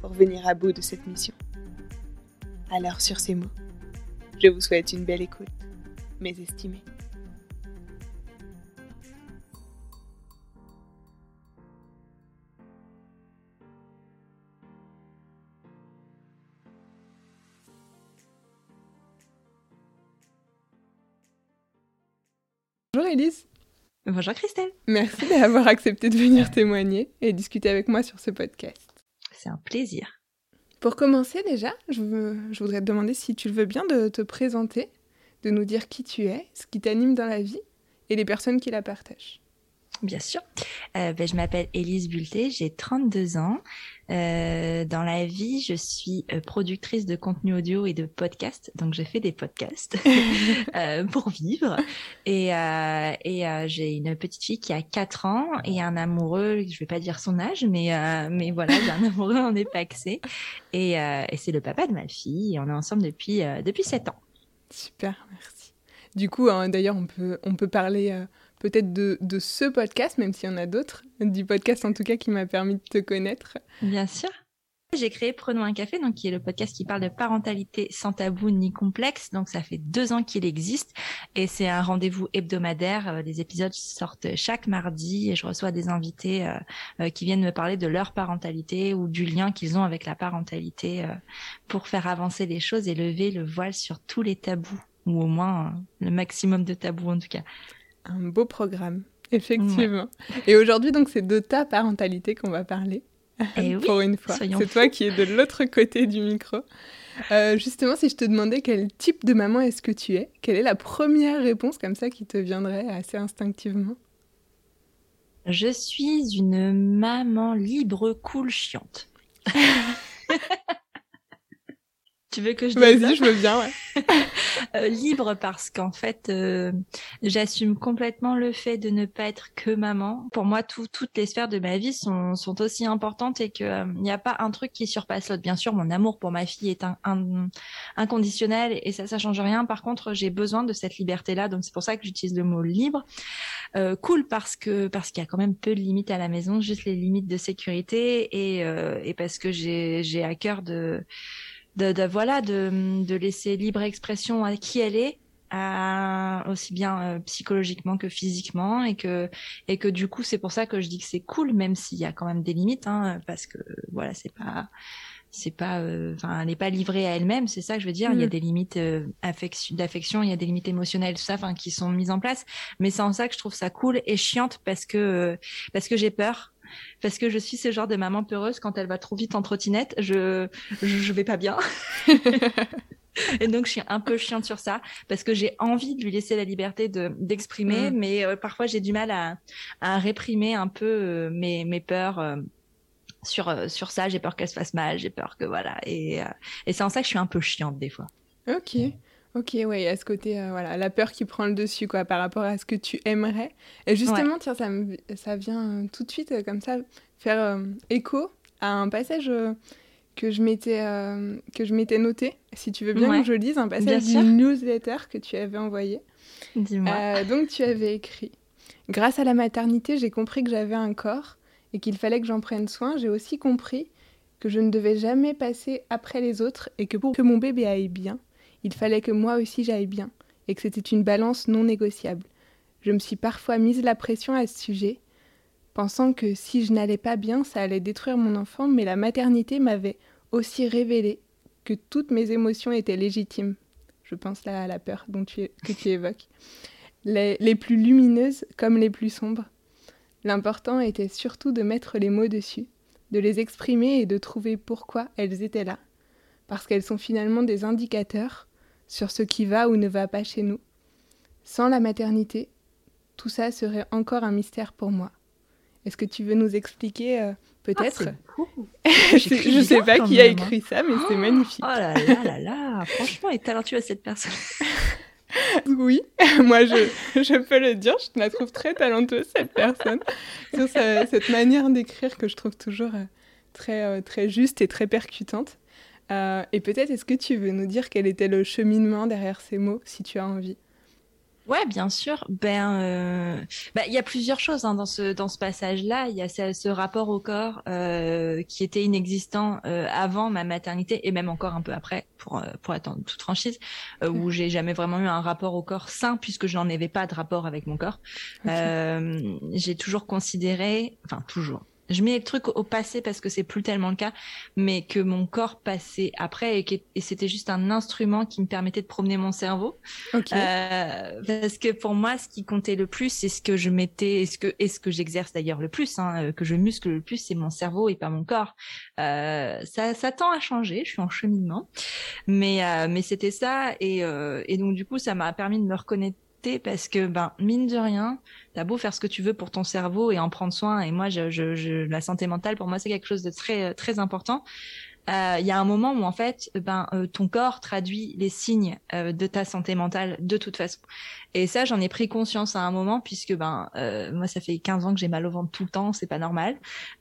pour venir à bout de cette mission. Alors sur ces mots, je vous souhaite une belle écoute, mes estimés. Bonjour Elise. Bonjour Christelle. Merci d'avoir accepté de venir témoigner et discuter avec moi sur ce podcast. C'est un plaisir. Pour commencer déjà, je, voudrais te demander si tu le veux bien de te présenter, de nous dire qui tu es, ce qui t'anime dans la vie et les personnes qui la partagent. Bien sûr. Euh, ben, je m'appelle Élise Bulté, j'ai 32 ans. Euh, dans la vie, je suis euh, productrice de contenu audio et de podcasts, donc je fais des podcasts euh, pour vivre. Et, euh, et j'ai une petite fille qui a 4 ans et un amoureux, je vais pas dire son âge, mais mais voilà, j'ai un amoureux, on est paxé. Et, et c'est le papa de ma fille et on est ensemble depuis depuis 7 ans. Super, merci. Du coup, hein, d'ailleurs, on peut on peut parler peut-être de, de, ce podcast, même s'il y en a d'autres, du podcast en tout cas qui m'a permis de te connaître. Bien sûr. J'ai créé Prenons un café, donc qui est le podcast qui parle de parentalité sans tabou ni complexe. Donc ça fait deux ans qu'il existe et c'est un rendez-vous hebdomadaire. Euh, les épisodes sortent chaque mardi et je reçois des invités euh, euh, qui viennent me parler de leur parentalité ou du lien qu'ils ont avec la parentalité pour faire avancer les choses et lever le voile sur tous les tabous ou au moins le maximum de tabous en tout cas. Un beau programme, effectivement. Et aujourd'hui, donc, c'est de ta parentalité qu'on va parler. Et eh pour une fois. C'est toi qui es de l'autre côté du micro. Euh, justement, si je te demandais quel type de maman est-ce que tu es, quelle est la première réponse comme ça qui te viendrait assez instinctivement? Je suis une maman libre, cool, chiante. Tu veux que je Vas-y, je veux bien, ouais. Euh, libre parce qu'en fait, euh, j'assume complètement le fait de ne pas être que maman. Pour moi, toutes les sphères de ma vie sont, sont aussi importantes et qu'il n'y euh, a pas un truc qui surpasse l'autre. Bien sûr, mon amour pour ma fille est un, inconditionnel et ça, ça change rien. Par contre, j'ai besoin de cette liberté-là, donc c'est pour ça que j'utilise le mot libre. cool parce que parce qu'il y a quand même peu de limites à la maison, juste les limites de sécurité et, et parce que j'ai à cœur de de, voilà de, de, laisser libre expression à qui elle est aussi bien euh, psychologiquement que physiquement et que et que du coup c'est pour ça que je dis que c'est cool même s'il y a quand même des limites hein, parce que voilà c'est pas c'est pas euh, enfin elle n'est pas livrée à elle-même c'est ça que je veux dire. Il y a mm. des limites euh, d'affection il y a des limites émotionnelles tout ça enfin qui sont mises en place. Mais c'est en ça que je trouve ça cool et chiante parce que parce que j'ai peur parce que je suis ce genre de maman peureuse quand elle va trop vite en trottinette, je je, vais pas bien. Et donc, je suis un peu chiante sur ça parce que j'ai envie de lui laisser la liberté de d'exprimer, mm. mais euh, parfois j'ai du mal à, à réprimer un peu euh, mes, mes peurs. Euh, sur, sur ça, j'ai peur qu'elle se fasse mal, j'ai peur que voilà. Et, et c'est en ça que je suis un peu chiante des fois. Ok. Ok, y a ce côté, euh, voilà, la peur qui prend le dessus, quoi, par rapport à ce que tu aimerais. Et justement, tiens, ça, me, ça vient euh, tout de suite, euh, comme ça, faire écho à un passage que je m'étais que je m'étais noté. Si tu veux bien que je lise un passage d'une newsletter que tu avais envoyé. Dis-moi. donc, tu avais écrit Grâce à la maternité, j'ai compris que j'avais un corps et qu'il fallait que j'en prenne soin. J'ai aussi compris que je ne devais jamais passer après les autres et que pour que mon bébé aille bien, il fallait que moi aussi j'aille bien, et que c'était une balance non négociable. Je me suis parfois mise la pression à ce sujet, pensant que si je n'allais pas bien, ça allait détruire mon enfant, mais la maternité m'avait aussi révélé que toutes mes émotions étaient légitimes. Je pense là à la peur dont tu, que tu évoques. Les, les plus lumineuses comme les plus sombres. L'important était surtout de mettre les mots dessus, de les exprimer et de trouver pourquoi elles étaient là. Parce qu'elles sont finalement des indicateurs sur ce qui va ou ne va pas chez nous. Sans la maternité, tout ça serait encore un mystère pour moi. Est-ce que tu veux nous expliquer euh, peut-être? Ah, Je ne sais pas qui a écrit ça, mais c'est magnifique. Oh là là là là, franchement, est talentueuse cette personne. oui, moi je, je, peux le dire, je la trouve très talentueuse cette personne, sur cette manière d'écrire que je trouve toujours euh, très, euh, très juste et très percutante. Et peut-être est-ce que tu veux nous dire quel était le cheminement derrière ces mots, si tu as envie? Ouais, bien sûr. Ben, euh... ben, il y a plusieurs choses hein, dans ce dans ce passage-là. Il y a ce, ce, rapport au corps euh, qui était inexistant euh, avant ma maternité et même encore un peu après, pour euh, pour être en toute franchise, euh, où j'ai jamais vraiment eu un rapport au corps sain puisque je n'en avais pas de rapport avec mon corps. j'ai toujours considéré, enfin toujours, je mets le truc au passé parce que c'est plus tellement le cas, mais que mon corps passait après et, et c'était juste un instrument qui me permettait de promener mon cerveau. Okay. Euh, parce que pour moi, ce qui comptait le plus, c'est ce que je mettais, et ce que, et ce que j'exerce d'ailleurs le plus, hein, euh, que je muscle le plus, c'est mon cerveau et pas mon corps. Euh, ça, ça tend à changer, je suis en cheminement, mais euh, mais c'était ça et, euh, et donc du coup, ça m'a permis de me parce que ben mine de rien, t'as beau faire ce que tu veux pour ton cerveau et en prendre soin. Et moi, je, je, je la santé mentale pour moi c'est quelque chose de très très important. Il euh, y a un moment où en fait, ben euh, ton corps traduit les signes euh, de ta santé mentale de toute façon. Et ça, j'en ai pris conscience à un moment puisque ben euh, moi ça fait 15 ans que j'ai mal au ventre tout le temps, c'est pas normal.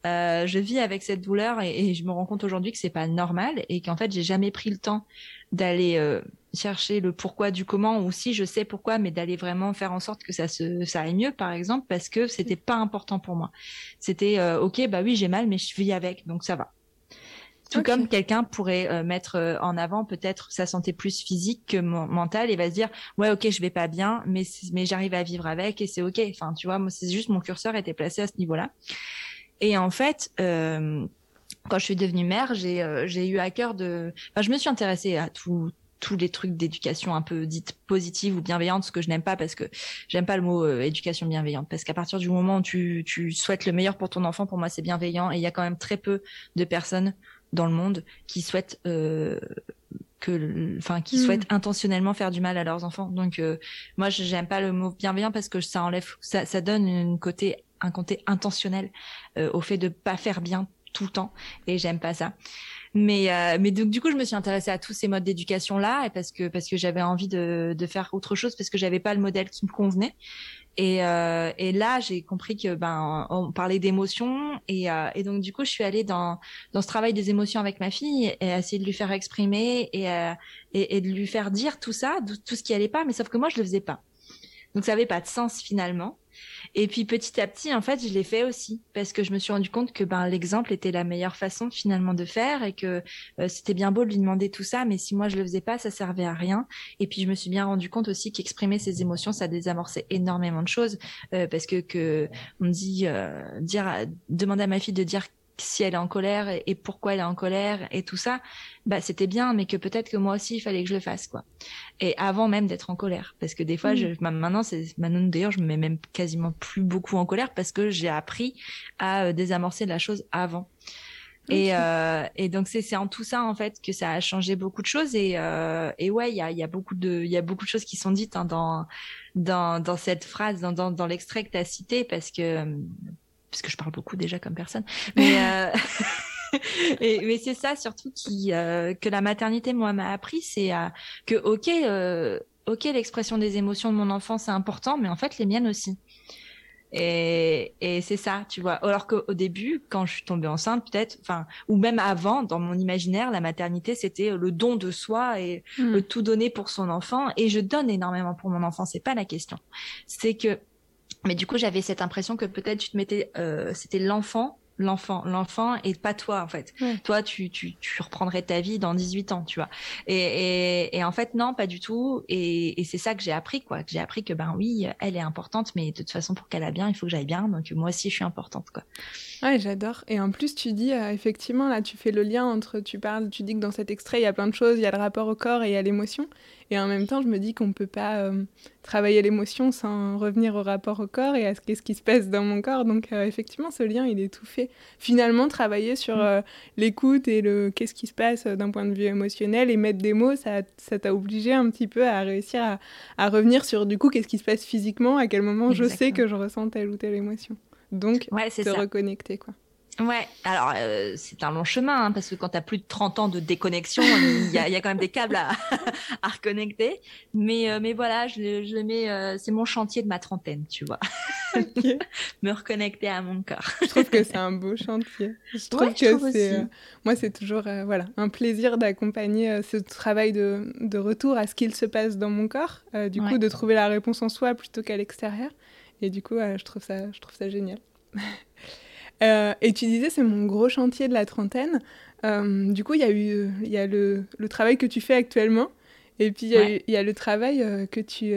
je vis avec cette douleur et, et je me rends compte aujourd'hui que c'est pas normal et qu'en fait j'ai jamais pris le temps d'aller chercher le pourquoi du comment ou si je sais pourquoi mais d'aller vraiment faire en sorte que ça se ça aille mieux par exemple parce que c'était pas important pour moi c'était euh, ok bah oui j'ai mal mais je vis avec donc ça va tout okay. comme quelqu'un pourrait euh, mettre euh, en avant peut-être sa santé plus physique que mentale et va se dire ouais ok je vais pas bien mais mais j'arrive à vivre avec et c'est ok enfin tu vois moi c'est juste mon curseur était placé à ce niveau là et en fait quand je suis devenue mère, j'ai j'ai eu à cœur de. Enfin, je me suis intéressée à tout, tous les trucs d'éducation un peu dite positive ou bienveillante, ce que je n'aime pas parce que j'aime pas le mot euh, éducation bienveillante parce qu'à partir du moment où tu, tu souhaites le meilleur pour ton enfant, pour moi c'est bienveillant et il y a quand même très peu de personnes dans le monde qui souhaitent euh, que enfin qui mmh. souhaitent intentionnellement faire du mal à leurs enfants. Donc euh, moi j'aime pas le mot bienveillant parce que ça enlève ça, ça donne une côté un côté intentionnel euh, au fait de pas faire bien tout le temps et j'aime pas ça. Mais euh, mais donc du coup je me suis intéressée à tous ces modes d'éducation là et parce que parce que j'avais envie de de faire autre chose parce que j'avais pas le modèle qui me convenait. Et, euh, et là, j'ai compris que ben on parlait d'émotions et, euh, et donc du coup, je suis allée dans dans ce travail des émotions avec ma fille et essayer de lui faire exprimer et euh, et, et, de lui faire dire tout ça, tout ce qui allait pas, mais sauf que moi je le faisais pas. Donc ça avait pas de sens finalement. Et puis petit à petit, en fait, je l'ai fait aussi parce que je me suis rendu compte que ben l'exemple était la meilleure façon finalement de faire et que euh, c'était bien beau de lui demander tout ça, mais si moi je le faisais pas, ça servait à rien. Et puis je me suis bien rendu compte aussi qu'exprimer ses émotions, ça désamorçait énormément de choses euh, parce que que on dit euh, dire demander à ma fille de dire si elle est en colère et, pourquoi elle est en colère et tout ça, bah c'était bien, mais que peut-être que moi aussi il fallait que je le fasse quoi. Et avant même d'être en colère, parce que des fois, mmh. je, maintenant c'est maintenant d'ailleurs je me mets même quasiment plus beaucoup en colère parce que j'ai appris à euh, désamorcer la chose avant. Et, euh, et donc c'est c'est en tout ça en fait que ça a changé beaucoup de choses et euh, et ouais il y a il y a beaucoup de il y a beaucoup de choses qui sont dites hein, dans dans dans cette phrase dans dans, dans l'extrait que tu as cité parce que parce que je parle beaucoup déjà comme personne. Mais, euh... Et, mais c'est ça surtout qui euh, que la maternité moi m'a appris, c'est euh, que ok euh, ok l'expression des émotions de mon enfant c'est important, mais en fait les miennes aussi. Et, et c'est ça, tu vois. Alors qu'au début, quand je suis tombée enceinte, peut-être, enfin, ou même avant, dans mon imaginaire, la maternité, c'était le don de soi et mm. le tout donner pour son enfant. Et je donne énormément pour mon enfant, c'est pas la question. C'est que mais du coup, j'avais cette impression que peut-être tu te mettais, euh, c'était l'enfant l'enfant. L'enfant et pas toi, en fait. Toi, tu, tu, tu, reprendrais ta vie dans 18 ans, tu vois. Et, et, et en fait, non, pas du tout. Et, et c'est ça que j'ai appris, quoi. J'ai appris que, ben oui, elle est importante, mais de toute façon, pour qu'elle aille bien, il faut que j'aille bien. Donc, moi aussi, je suis importante, quoi. Ouais, j'adore. Et en plus, tu dis, euh, effectivement, là, tu fais le lien entre, tu parles, tu dis que dans cet extrait, il y a plein de choses, il y a le rapport au corps et il y a l'émotion. Et en même temps, je me dis qu'on ne peut pas euh, travailler l'émotion sans revenir au rapport au corps et à ce qu'est-ce qui se passe dans mon corps. Donc, euh, effectivement, ce lien, il est tout fait. Finalement, travailler sur mm. euh, l'écoute et le qu'est-ce qui se passe d'un point de vue émotionnel et mettre des mots, ça, t'a obligé un petit peu à réussir à, à revenir sur, du coup, qu'est-ce qui se passe physiquement, à quel moment je sais que je ressens telle ou telle émotion. Donc, ouais, te reconnecter, quoi. Ouais, alors euh, c'est un long chemin hein, parce que quand tu as plus de 30 ans de déconnexion, il y a, y a, quand même des câbles à, à reconnecter. Mais, euh, mais voilà, je, le, je mets, euh, c'est mon chantier de ma trentaine, tu vois. Me reconnecter à mon corps. je trouve que c'est un beau chantier. Je trouve que c'est, moi, c'est toujours voilà, un plaisir d'accompagner ce travail de, de, retour à ce qu'il se passe dans mon corps, du coup, de trouver la réponse en soi plutôt qu'à l'extérieur. Et du coup, je, trouve ça, je trouve ça génial. Euh, et tu disais, c'est mon gros chantier de la trentaine. Euh, du coup, il y a eu il y a le, le, travail que tu fais actuellement, et puis il y, y, a le travail euh, que, tu,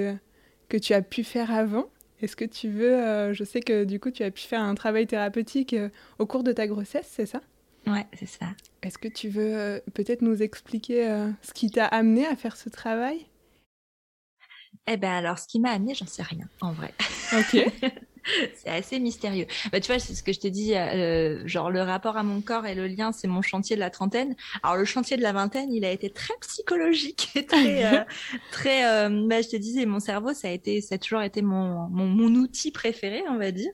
que tu as pu faire avant. Est-ce que tu veux, je sais que du coup, tu as pu faire un travail thérapeutique au cours de ta grossesse, c'est ça? Ouais, c'est ça. Est-ce que tu veux peut-être nous expliquer ce qui t'a amené à faire ce travail? Eh ben alors, ce qui m'a amené, j'en sais rien, en vrai. Ok. c'est assez mystérieux. Bah, tu vois, c'est ce que je t'ai dit, euh, genre le rapport à mon corps et le lien, c'est mon chantier de la trentaine. Alors le chantier de la vingtaine, il a été très psychologique et très, euh, très. Euh, bah, je te disais, mon cerveau, ça a été, ça a toujours été mon, mon, mon outil préféré, on va dire.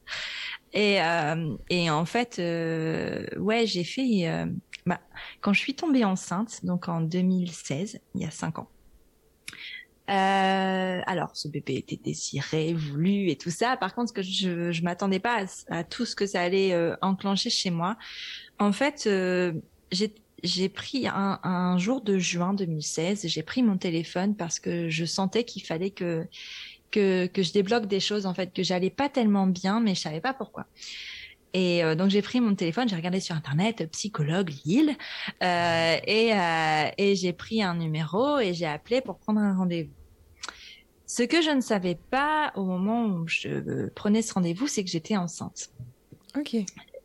Et, euh, et en fait, euh, ouais, j'ai fait. bah, quand je suis tombée enceinte, donc en 2016, il y a cinq ans. Euh, alors, ce bébé était désiré, voulu et tout ça. Par contre, je je m'attendais pas à, tout ce que ça allait euh, enclencher chez moi. En fait, euh, j'ai pris un, un, jour de juin 2016, j'ai pris mon téléphone parce que je sentais qu'il fallait que que que je débloque des choses en fait que j'allais pas tellement bien, mais je savais pas pourquoi. Et euh, donc j'ai pris mon téléphone, j'ai regardé sur internet psychologue Lille euh, et, euh, et j'ai pris un numéro et j'ai appelé pour prendre un rendez-vous. Ce que je ne savais pas au moment où je prenais ce rendez-vous, c'est que j'étais enceinte. Ok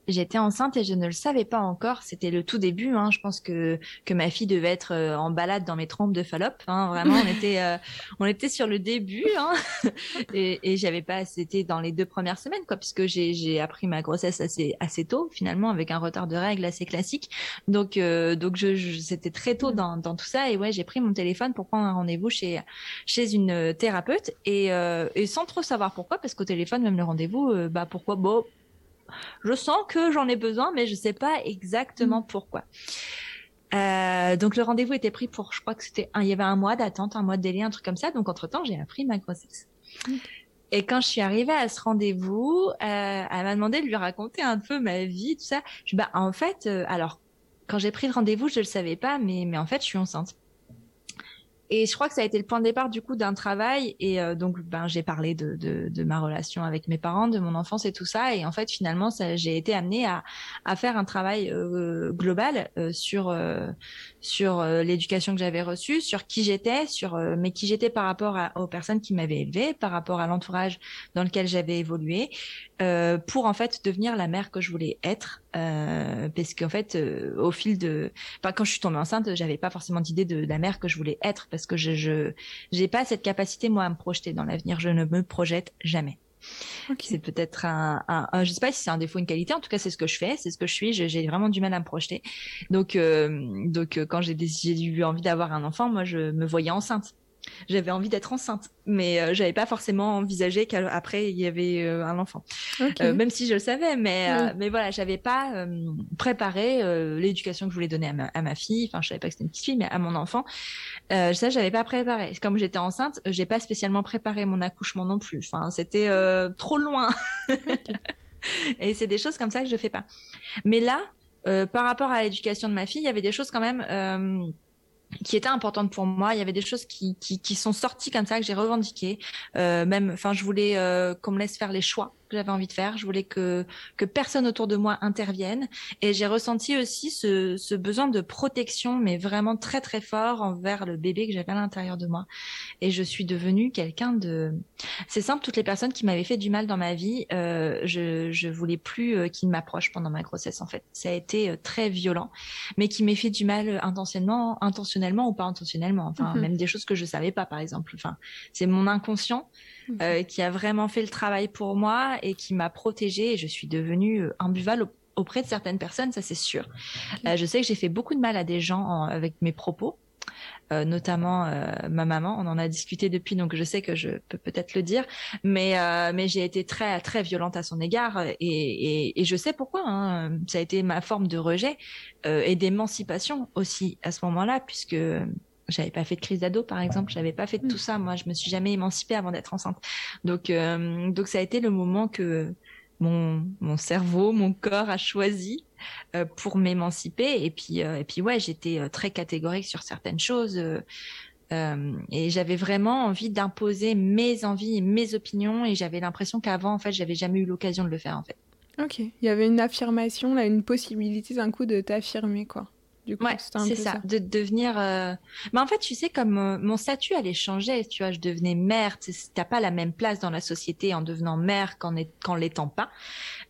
j'étais enceinte et je ne le savais pas encore. C'était le tout début. Hein. Je pense que que ma fille devait être euh, en balade dans mes trompes de Fallope. Hein. Vraiment, on était euh, on était sur le début. Hein. et, et j'avais pas. C'était dans les deux premières semaines, quoi, puisque j'ai j'ai appris ma grossesse assez assez tôt, finalement, avec un retard de règles assez classique. Donc euh, donc je, je c'était très tôt dans dans tout ça. Et ouais, j'ai pris mon téléphone pour prendre un rendez-vous chez chez une thérapeute et et sans trop savoir pourquoi, parce qu'au téléphone, même le rendez-vous, bah pourquoi bon je sens que j'en ai besoin, mais je sais pas exactement mm. pourquoi. Euh, donc le rendez-vous était pris pour, je crois que c'était, il y avait un mois d'attente, un mois de délai, un truc comme ça. Donc entre temps, j'ai appris ma grossesse. Mm. Et quand je suis arrivée à ce rendez-vous, euh, elle m'a demandé de lui raconter un peu ma vie, tout ça. Je bah en fait, euh, alors quand j'ai pris le rendez-vous, je le savais pas, mais mais en fait, je suis enceinte. Et je crois que ça a été le point de départ du coup d'un travail. Et euh, donc, ben, j'ai parlé de, de, ma relation avec mes parents, de mon enfance et tout ça. Et en fait, finalement, j'ai été amenée à, à faire un travail euh, global euh, sur sur l'éducation que j'avais reçue, sur qui j'étais, sur mais qui j'étais par rapport aux personnes qui m'avaient élevée, par rapport à l'entourage dans lequel j'avais évolué, pour en fait devenir la mère que je voulais être. parce qu'en fait, au fil de, quand je suis tombée enceinte, j'avais pas forcément d'idée de, la mère que je voulais être que je je j'ai pas cette capacité moi à me projeter dans l'avenir. Je ne me projette jamais. C'est peut-être un, un, je sais pas si c'est un défaut, une qualité. En tout cas, c'est ce que je fais, c'est ce que je suis. J'ai vraiment du mal à me projeter. Donc, euh, donc euh, quand j'ai eu envie d'avoir un enfant, moi, je me voyais enceinte j'avais envie d'être enceinte, mais euh, j'avais pas forcément envisagé qu'après il y avait euh, un enfant. Euh, même si je le savais, mais mais voilà, j'avais pas préparé l'éducation que je voulais donner à ma, à ma fille. Enfin, je savais pas que c'était une petite fille, mais à mon enfant, ça j'avais pas préparé. Comme j'étais enceinte, j'ai pas spécialement préparé mon accouchement non plus. Enfin, c'était trop loin. Et c'est des choses comme ça que je fais pas. Mais là, par rapport à l'éducation de ma fille, il y avait des choses quand même qui était importante pour moi. Il y avait des choses qui, qui, qui sont sorties comme ça que j'ai revendiquées. Euh, même, enfin, je voulais euh, qu'on me laisse faire les choix que j'avais envie de faire. Je voulais que que personne autour de moi intervienne. Et j'ai ressenti aussi ce, ce besoin de protection, mais vraiment très très fort envers le bébé que j'avais à l'intérieur de moi. Et je suis devenue quelqu'un de. C'est simple, toutes les personnes qui m'avaient fait du mal dans ma vie, euh, je je voulais plus euh, qu'ils m'approchent pendant ma grossesse. En fait, ça a été euh, très violent, mais qui m'ait fait du mal intentionnellement, intentionnellement ou pas intentionnellement. Enfin, mhm. même des choses que je savais pas, par exemple. Enfin, c'est mon inconscient euh, qui a vraiment fait le travail pour moi et qui m'a protégée et je suis devenue euh, imbuvable auprès de certaines personnes, ça c'est sûr. Euh, je sais que j'ai fait beaucoup de mal à des gens avec mes propos. Euh, notamment euh, ma maman. On en a discuté depuis, donc je sais que je peux peut-être le dire, mais euh, mais j'ai été très très violente à son égard et, et, et je sais pourquoi. Hein. Ça a été ma forme de rejet et d'émancipation aussi à ce moment-là, puisque j'avais pas fait de crise d'ado, par exemple. J'avais pas fait de tout ça. Moi, je me suis jamais émancipée avant d'être enceinte. Donc, euh, donc ça a été le moment que mon, mon cerveau, mon corps a choisi euh, pour m'émanciper. Et puis, euh, et puis ouais, j'étais très catégorique sur certaines choses. et j'avais vraiment envie d'imposer mes envies et mes opinions. Et j'avais l'impression qu'avant, en fait, j'avais jamais eu l'occasion de le faire, en fait. Ok. Il y avait une affirmation, là, une possibilité d'un coup de t'affirmer, quoi ouais, c'est ça, de devenir. Euh... Mais en fait, tu sais, comme euh, mon statut allait changer, tu vois, je devenais mère. T'as pas la même place dans la société en devenant mère qu'en qu'en l'étant pas,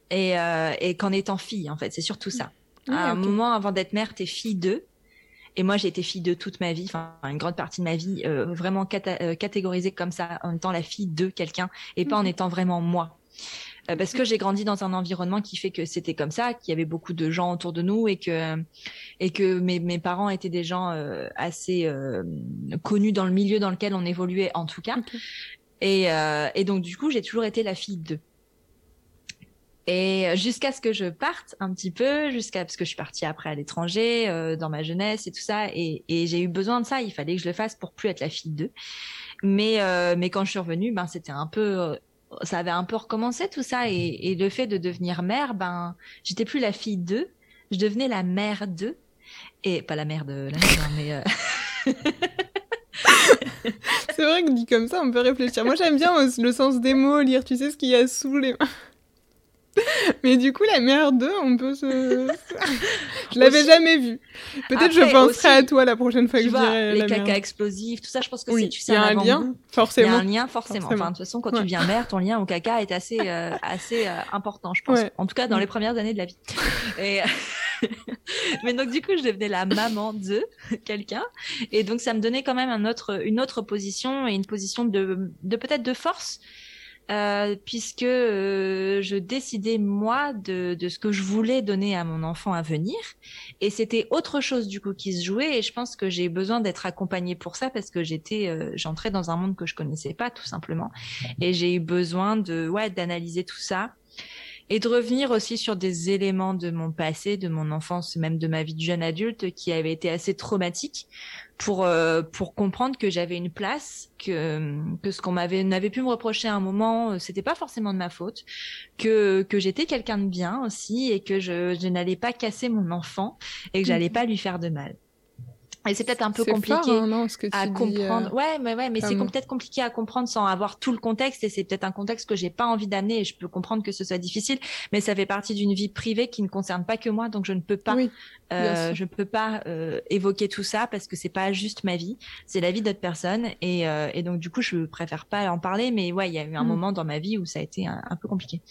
et, euh, et qu'en étant fille. En fait, c'est surtout ça. à un moment, avant d'être mère, t'es fille d'eux. Et moi, j'ai été fille de toute ma vie, enfin une grande partie de ma vie, euh, vraiment catégorisée comme ça, en étant la fille de quelqu'un et pas en étant vraiment moi. Euh, parce que j'ai grandi dans un environnement qui fait que c'était comme ça, qu'il y avait beaucoup de gens autour de nous et que et que mes, mes parents étaient des gens euh, assez euh, connus dans le milieu dans lequel on évoluait en tout cas. Et, et donc du coup, j'ai toujours été la fille d'eux. Et jusqu'à ce que je parte un petit peu, jusqu'à parce que je suis partie après à l'étranger dans ma jeunesse et tout ça, et, et j'ai eu besoin de ça. Il fallait que je le fasse pour plus être la fille d'eux. Mais mais quand je suis revenue, ben c'était un peu ça avait un peu recommencé tout ça et, le fait de devenir mère, ben j'étais plus la fille d'eux, je devenais la mère d'eux et pas la mère de la mère, hein, mais euh, c'est vrai que dit comme ça, on peut réfléchir. Moi, j'aime bien le sens des mots, lire, tu sais ce qu'il y a sous les mains. Mais du coup, la merde, on peut se. je l'avais jamais vu. Peut-être je penserai à toi la prochaine fois que je dirai. Les caca explosifs, tout ça, je pense que oui, tu sais. Il y a un lien, forcément. Il y a un lien, forcément. Enfin, de toute façon, quand tu deviens mère, ton lien au caca est assez, euh, assez euh, important, je pense. En tout cas, dans les premières années de la vie. Et. mais donc du coup je devenais la maman de quelqu'un et donc ça me donnait quand même un autre une autre position et une position de, de peut-être de force euh, puisque euh, je décidais moi de, de, ce que je voulais donner à mon enfant à venir. Et c'était autre chose du coup qui se jouait. Et je pense que j'ai besoin d'être accompagnée pour ça parce que j'étais euh, j'entrais dans un monde que je connaissais pas tout simplement. Et j'ai eu besoin de ouais d'analyser tout ça et de revenir aussi sur des éléments de mon passé, de mon enfance, même de ma vie de jeune adulte qui avaient été assez traumatiques pour euh, pour comprendre que j'avais une place, que que ce qu'on m'avait n'avait pu me reprocher à un moment, euh, c'était pas forcément de ma faute, que que j'étais quelqu'un de bien aussi et que je je n'allais pas casser mon enfant et que j'allais mmh. pas lui faire de mal. Et c'est peut-être un peu compliqué hein, à comprendre. Euh, ouais, mais ouais, mais c'est peut-être compliqué à comprendre sans avoir tout le contexte. Et c'est peut-être un contexte que j'ai pas envie d'amener. Et je peux comprendre que ce soit difficile, mais ça fait partie d'une vie privée qui ne concerne pas que moi, donc je ne peux pas, euh, je ne peux pas euh, évoquer tout ça parce que c'est pas juste ma vie, c'est la vie d'autres personnes. Et, euh, et, donc du coup, je préfère pas en parler. Mais ouais, il y a eu un mm. moment dans ma vie où ça a été un peu compliqué.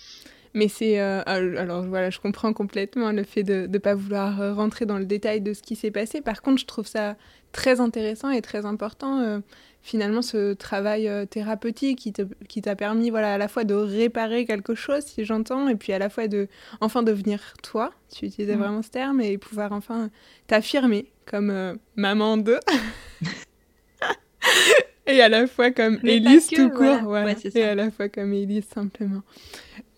Mais c'est. Euh, alors voilà, je comprends complètement le fait de ne pas vouloir euh, rentrer dans le détail de ce qui s'est passé. Par contre, je trouve ça très intéressant et très important, euh, finalement, ce travail thérapeutique qui, qui t'a permis voilà, à la fois de réparer quelque chose, si j'entends, et puis à la fois de enfin devenir toi. Tu utilisais mmh. vraiment ce terme et pouvoir enfin t'affirmer comme maman de. et à la fois comme Élise tout court. Ouais, et à la fois comme Élise simplement.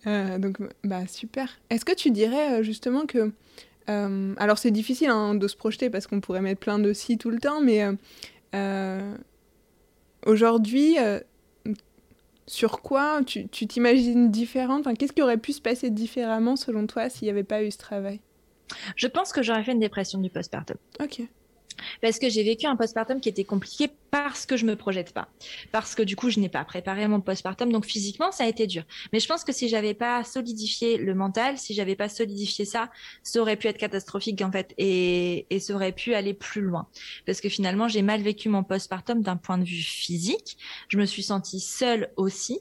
Euh, donc, bah, super. Est-ce que tu dirais euh, justement que. Euh, alors, c'est difficile hein, de se projeter parce qu'on pourrait mettre plein de si tout le temps, mais aujourd'hui, sur quoi tu t'imagines différente? Enfin, Qu'est-ce qui aurait pu se passer différemment selon toi s'il n'y avait pas eu ce travail? Je pense que j'aurais fait une dépression du postpartum. Ok. Parce que j'ai vécu un postpartum qui était compliqué parce que je me projette pas, parce que du coup je n'ai pas préparé mon postpartum, donc physiquement ça a été dur. Mais je pense que si j'avais pas solidifié le mental, si j'avais pas solidifié ça, ça aurait pu être catastrophique en fait, et, et ça aurait pu aller plus loin, parce que finalement j'ai mal vécu mon postpartum d'un point de vue physique. Je me suis sentie seule aussi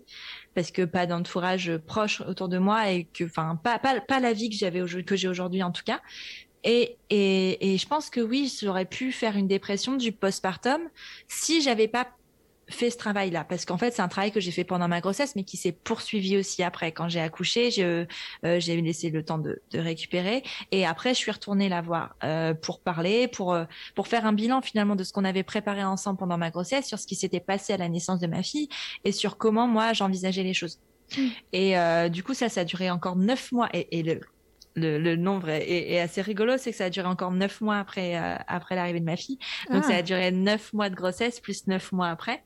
parce que pas d'entourage proche autour de moi et que, enfin, pas, pas, pas la vie que j'avais que j'ai aujourd'hui en tout cas. Et, et, et, je pense que oui, j'aurais pu faire une dépression du postpartum si j'avais pas fait ce travail-là, parce qu'en fait, c'est un travail que j'ai fait pendant ma grossesse, mais qui s'est poursuivi aussi après. Quand j'ai accouché, euh, j'ai laissé le temps de, de, récupérer, et après, je suis retournée la voir euh, pour parler, pour euh, pour faire un bilan finalement de ce qu'on avait préparé ensemble pendant ma grossesse, sur ce qui s'était passé à la naissance de ma fille, et sur comment moi j'envisageais les choses. Mmh. Et euh, du coup, ça, ça a duré encore neuf mois. Et, et le le, nombre est, assez rigolo, c'est que ça a duré encore neuf mois après euh, après l'arrivée de ma fille. Donc ça a ah. duré neuf mois de grossesse plus neuf mois après.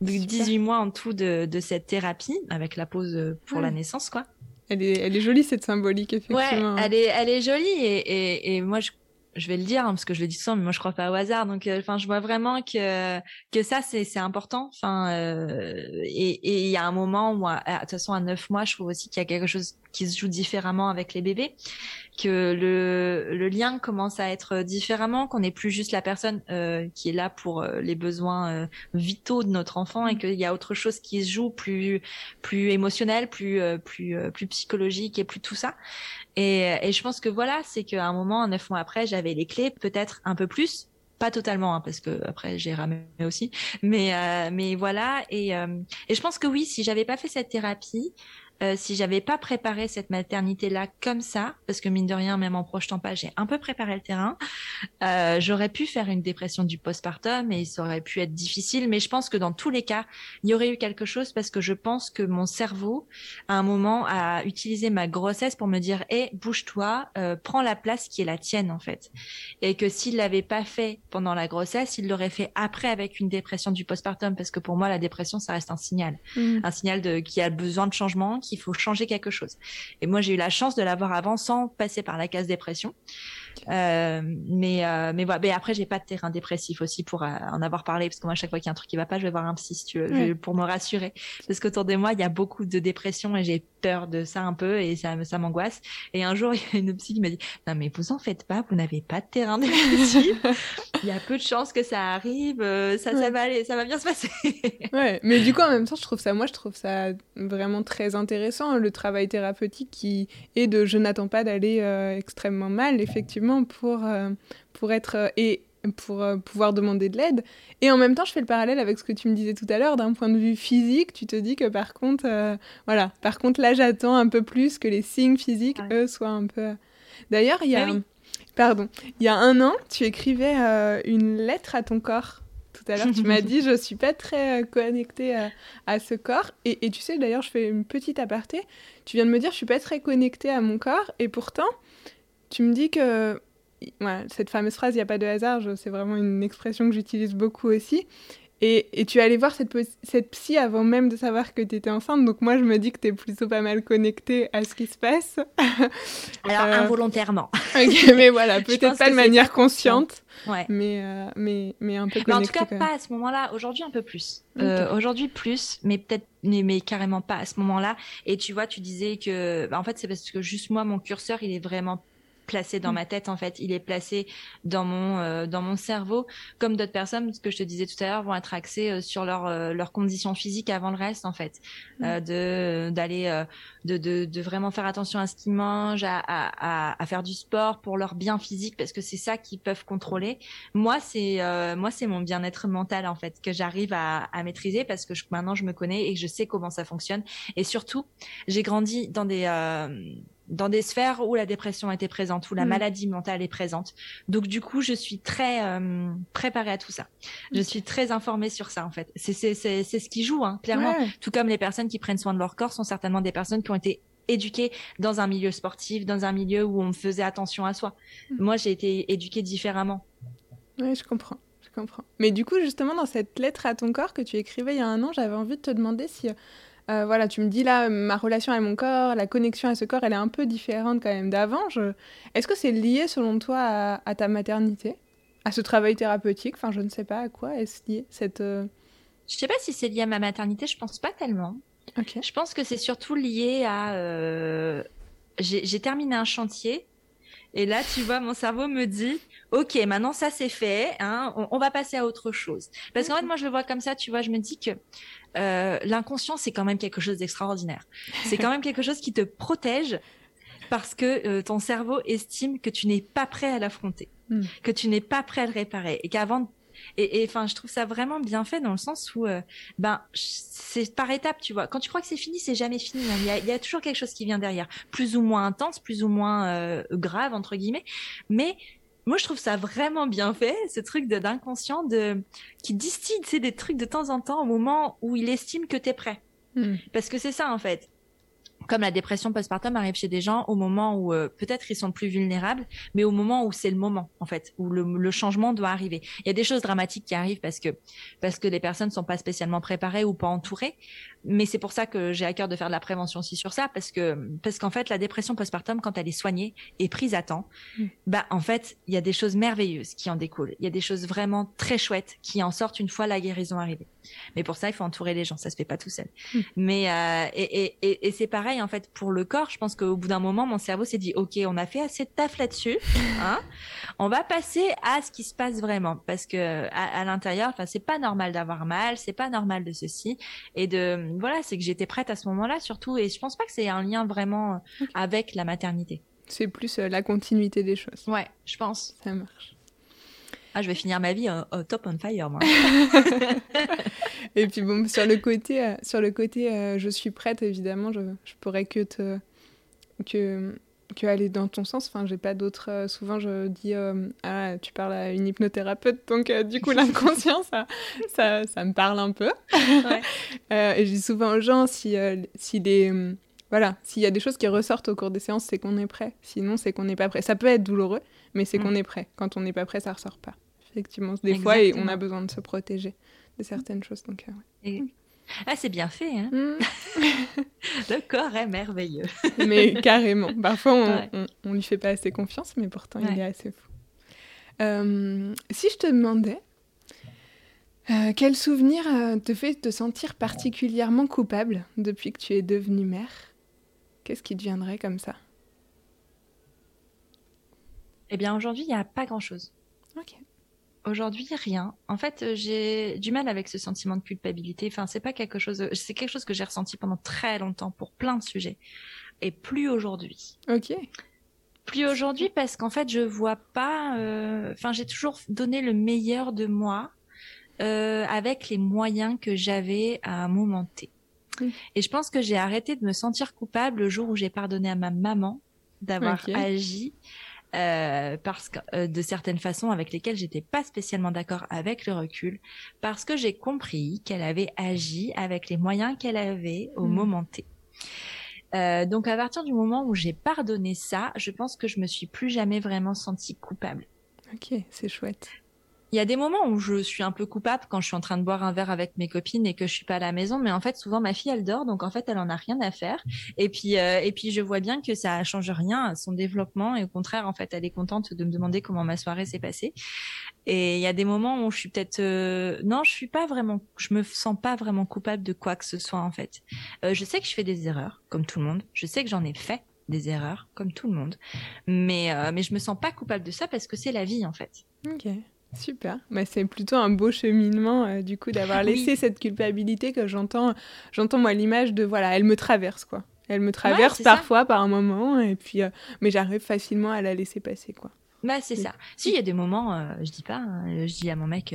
Donc 18 mois en tout de, de cette thérapie avec la pause euh, pour la naissance quoi. Elle est, elle est jolie cette symbolique effectivement. Ouais, elle est, elle est jolie et, et, et moi je je vais le dire hein, parce que je le dis souvent mais moi je crois pas au hasard. Donc euh, enfin je vois vraiment que que ça c'est c'est important. Enfin euh, et il y a un moment où de toute façon à neuf mois je trouve aussi qu'il y a quelque chose qui se joue différemment avec les bébés que le le lien commence à être différemment qu'on n'est plus juste la personne euh, qui est là pour euh, les besoins euh, vitaux de notre enfant et qu'il y a autre chose qui se joue plus plus émotionnel plus plus plus psychologique et plus tout ça et, et je pense que voilà, c'est qu'à un moment, neuf mois après, j'avais les clés, peut-être un peu plus, pas totalement hein, parce que après j'ai ramé aussi. Mais euh, mais voilà et euh, et je pense que oui si j'avais pas fait cette thérapie euh, si j'avais pas préparé cette maternité là comme ça, parce que mine de rien, même en projetant pas, j'ai un peu préparé le terrain, euh, j'aurais pu faire une dépression du postpartum et ça aurait pu être difficile. Mais je pense que dans tous les cas, il y aurait eu quelque chose parce que je pense que mon cerveau, à un moment, a utilisé ma grossesse pour me dire, hé, bouge-toi, euh, prends la place qui est la tienne en fait, et que s'il l'avait pas fait pendant la grossesse, il l'aurait fait après avec une dépression du postpartum, parce que pour moi, la dépression, ça reste un signal, mmh. un signal de qui a besoin de changement il faut changer quelque chose. Et moi, j'ai eu la chance de l'avoir avant sans passer par la case dépression. Euh, mais euh, mais voilà. Mais après, j'ai pas de terrain dépressif aussi pour euh, en avoir parlé parce que moi, à chaque fois qu'il y a un truc qui va pas, je vais voir un psy si tu veux, pour me rassurer. Parce qu'autour de moi, il y a beaucoup de dépression et j'ai peur de ça un peu et ça ça m'angoisse. Et un jour, il y a une psy qui m'a dit non mais vous en faites pas, vous n'avez pas de terrain dépressif. il y a peu de chances que ça arrive. ça ça va aller, ça va bien se passer. ouais. Mais du coup, en même temps, je trouve ça, moi, je trouve ça vraiment très intéressant le travail thérapeutique qui est de je n'attends pas d'aller extrêmement mal, effectivement pour, euh, pour être euh, et pour euh, pouvoir demander de l'aide. Et en même temps, je fais le parallèle avec ce que tu me disais tout à l'heure, d'un point de vue physique, tu te dis que par contre, voilà, par contre là, j'attends un peu plus que les signes physiques, eux, soient un peu... D'ailleurs, il y a... Ah pardon, il y a un an, tu écrivais une lettre à ton corps. Tout à l'heure, tu m'as dit, je suis pas très connectée à, à, ce corps. Et, et tu sais, d'ailleurs, je fais une petite aparté. Tu viens de me dire, je suis pas très connectée à mon corps. Et pourtant, tu me dis que cette fameuse phrase, il n'y a pas de hasard, c'est vraiment une expression que j'utilise beaucoup aussi. Et, et, tu es allé voir cette, cette psy avant même de savoir que tu étais enceinte. Donc moi, je me dis que tu es plutôt pas mal connectée à ce qui se passe. Alors, euh, involontairement. ok, mais voilà, peut-être pas de manière consciente. Ouais. Mais, euh, mais, mais un peu connectée. Mais en tout cas, pas à ce moment-là. Aujourd'hui, un peu plus. Euh, aujourd'hui, plus, mais peut-être, mais, mais, carrément pas à ce moment-là. Et tu vois, tu disais que, bah, en fait, c'est parce que juste moi, mon curseur, il est vraiment placé dans mm. ma tête en fait, il est placé dans mon euh, dans mon cerveau comme d'autres personnes ce que je te disais tout à l'heure vont être axées euh, sur leur euh, leurs conditions physiques avant le reste en fait, mm. de d'aller de, de, de vraiment faire attention à ce qu'ils mangent, à, à, à, faire du sport pour leur bien physique parce que c'est ça qu'ils peuvent contrôler. Moi c'est moi c'est mon bien-être mental en fait que j'arrive à, à maîtriser parce que je, maintenant je me connais et je sais comment ça fonctionne et surtout j'ai grandi dans des dans des sphères où la dépression était présente, où la mm. maladie mentale est présente. Donc du coup, je suis très euh, préparée à tout ça. Je suis très informée sur ça en fait. C'est c'est c'est c'est ce qui joue hein, clairement. Tout comme les personnes qui prennent soin de leur corps sont certainement des personnes qui ont été éduquées dans un milieu sportif, dans un milieu où on faisait attention à soi. Mm. Moi, j'ai été éduquée différemment. Oui, je comprends. Je comprends. Mais du coup, justement, dans cette lettre à ton corps que tu écrivais il y a un an, j'avais envie de te demander si euh, voilà, tu me dis là, ma relation avec mon corps, la connexion à ce corps, elle est un peu différente quand même d'avant. Est-ce que c'est lié selon toi à, ta maternité? À ce travail thérapeutique? Enfin, je ne sais pas à quoi est-ce lié cette. Euh, je sais pas si c'est lié à ma maternité. Je pense pas tellement. Je pense que c'est surtout lié à. Euh, j'ai terminé un chantier et là, tu vois, mon cerveau me dit, ok, maintenant ça c'est fait, hein, on, va passer à autre chose. Parce qu'en fait, moi je le vois comme ça, tu vois, je me dis que euh, l'inconscient c'est quand même quelque chose d'extraordinaire. C'est quand même quelque chose qui te protège parce que euh, ton cerveau estime que tu n'es pas prêt à l'affronter, hmm. que tu n'es pas prêt à le réparer et qu'avant et enfin, je trouve ça vraiment bien fait dans le sens où, euh, ben, c'est par étapes, tu vois. Quand tu crois que c'est fini, c'est jamais fini. Hein. Il, y a, il y, a, toujours quelque chose qui vient derrière, plus ou moins intense, plus ou moins euh, grave entre guillemets. Mais moi, je trouve ça vraiment bien fait, ce truc d'inconscient de qui distille, sais, des trucs de temps en temps au moment où il estime que t'es prêt. Hmm. Parce que c'est ça en fait comme la dépression postpartum arrive chez des gens au moment où euh, peut-être ils sont plus vulnérables, mais au moment où c'est le moment en fait, où le, changement doit arriver. Il y a des choses dramatiques qui arrivent parce que parce que les personnes sont pas spécialement préparées ou pas entourées, mais c'est pour ça que j'ai à cœur de faire de la prévention aussi sur ça parce que parce qu'en fait la dépression postpartum quand elle est soignée et prise à temps, mm. bah en fait il y a des choses merveilleuses qui en découlent. Il y a des choses vraiment très chouettes qui en sortent une fois la guérison arrivée. Mais pour ça, il faut entourer les gens. Ça se fait pas tout seul. Hmm. Mais euh, et, et, et c'est pareil en fait pour le corps. Je pense qu'au bout d'un moment, mon cerveau s'est dit OK, on a fait assez de taf là-dessus. Hein on va passer à ce qui se passe vraiment parce que à, l'intérieur, enfin, c'est pas normal d'avoir mal, c'est pas normal de ceci et de voilà, c'est que j'étais prête à ce moment-là surtout. Et je pense pas que c'est un lien vraiment avec la maternité. C'est plus euh, la continuité des choses. Ouais, je pense. Ça marche. Ah, je vais finir ma vie au top on fire, moi. et puis bon, sur le côté, euh, sur le côté, euh, je suis prête, évidemment, je, je pourrais que te, que, que aller dans ton sens. Enfin, j'ai pas d'autres. Euh, souvent, je dis, ah, tu parles à une hypnothérapeute, donc du coup, l'inconscient, ça, ça, ça, me parle un peu. et je dis souvent aux gens, si, si des voilà, s'il y a des choses qui ressortent au cours des séances, c'est qu'on est prêt. Sinon, c'est qu'on n'est pas prêt. Ça peut être douloureux, mais c'est mm. qu'on est prêt. Quand on n'est pas prêt, ça ressort pas. Effectivement, des fois, et on a besoin de se protéger de certaines choses. Donc, euh, Ah, c'est bien fait, hein mm. Le corps est merveilleux. mais carrément. Parfois, on, on, lui fait pas assez confiance, mais pourtant, il est assez fou. Euh, si je te demandais, euh, quel souvenir te fait te sentir particulièrement coupable depuis que tu es devenue mère? Qu'est-ce qui deviendrait comme ça? Eh bien, aujourd'hui, il n'y a pas grand-chose. Ok. Aujourd'hui, rien. En fait, euh, j'ai du mal avec ce sentiment de culpabilité. Enfin, c'est pas quelque chose. C'est quelque chose que j'ai ressenti pendant très longtemps pour plein de sujets, et plus aujourd'hui. Ok. Plus aujourd'hui parce qu'en fait, je vois pas. Euh, enfin, j'ai toujours donné le meilleur de moi euh, avec les moyens que j'avais à un moment T. Et je pense que j'ai arrêté de me sentir coupable le jour où j'ai pardonné à ma maman d'avoir agi euh, parce que euh, de certaines façons avec lesquelles j'étais pas spécialement d'accord avec le recul, parce que j'ai compris qu'elle avait agi avec les moyens qu'elle avait au hmm. moment T. Euh, donc à partir du moment où j'ai pardonné ça, je pense que je me suis plus jamais vraiment sentie coupable. Ok, c'est chouette. Il y a des moments où je suis un peu coupable quand je suis en train de boire un verre avec mes copines et que je suis pas à la maison, mais en fait souvent ma fille elle dort, donc en fait elle en a rien à faire. Et puis euh, et puis je vois bien que ça change rien à son développement et au contraire en fait elle est contente de me demander comment ma soirée s'est passée. Et il y a des moments où je suis peut-être euh, non, je suis pas vraiment, je me sens pas vraiment coupable de quoi que ce soit en fait. Euh, je sais que je fais des erreurs comme tout le monde. Je sais que j'en ai fait des erreurs comme tout le monde, mais mais je me sens pas coupable de ça parce que c'est la vie en fait. Ok. Super, mais c'est plutôt un beau cheminement euh, du coup d'avoir laissé cette culpabilité que j'entends, j'entends moi l'image de voilà, elle me traverse quoi. Elle me traverse parfois par un moment et puis euh, mais j'arrive facilement à la laisser passer quoi. Bah c'est ça. Si il y a des moments, euh, je dis pas, hein, je dis à mon mec,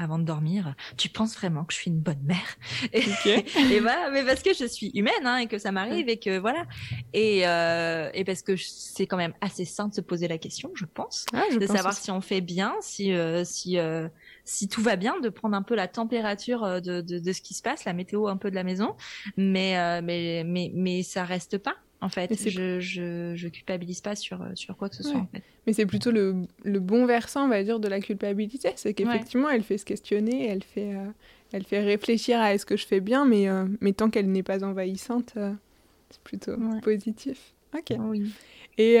avant de dormir, tu penses vraiment que je suis une bonne mère et, voilà, mais parce que je suis humaine hein, et que ça m'arrive et que voilà, et, euh, et parce que c'est quand même assez sain de se poser la question, je pense, ah, de savoir si on fait bien, si euh, si euh, si tout va bien, de prendre un peu la température euh, de, de, de, ce qui se passe, la météo un peu de la maison, mais euh, mais mais mais ça reste pas en fait. Je, je, je, culpabilise pas sur, sur quoi que ce soit. En fait. Mais c'est plutôt le, le, bon versant, on va dire, de la culpabilité. C'est qu'effectivement, elle fait se questionner, elle fait, euh, elle fait réfléchir à est-ce que je fais bien, mais, euh, mais tant qu'elle n'est pas envahissante, euh, c'est plutôt positif. Ok. Oui. Et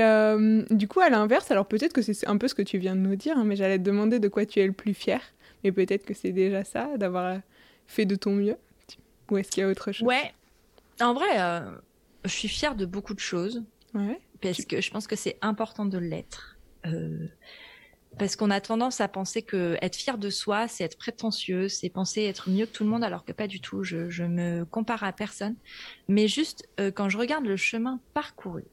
du coup, à l'inverse, alors peut-être que c'est un peu ce que tu viens de nous dire, hein, mais j'allais te demander de quoi tu es le plus fier. Mais peut-être que c'est déjà ça, d'avoir fait de ton mieux. Ou est-ce qu'il y a autre chose? Ouais. En vrai, je suis fière de beaucoup de choses. Ouais. Parce que je pense que c'est important de l'être. Euh, parce qu'on a tendance à penser que être fier de soi, c'est être prétentieux, c'est penser être mieux que tout le monde, alors que pas du tout. Je, je me compare à personne. Mais juste, quand je regarde le chemin parcouru,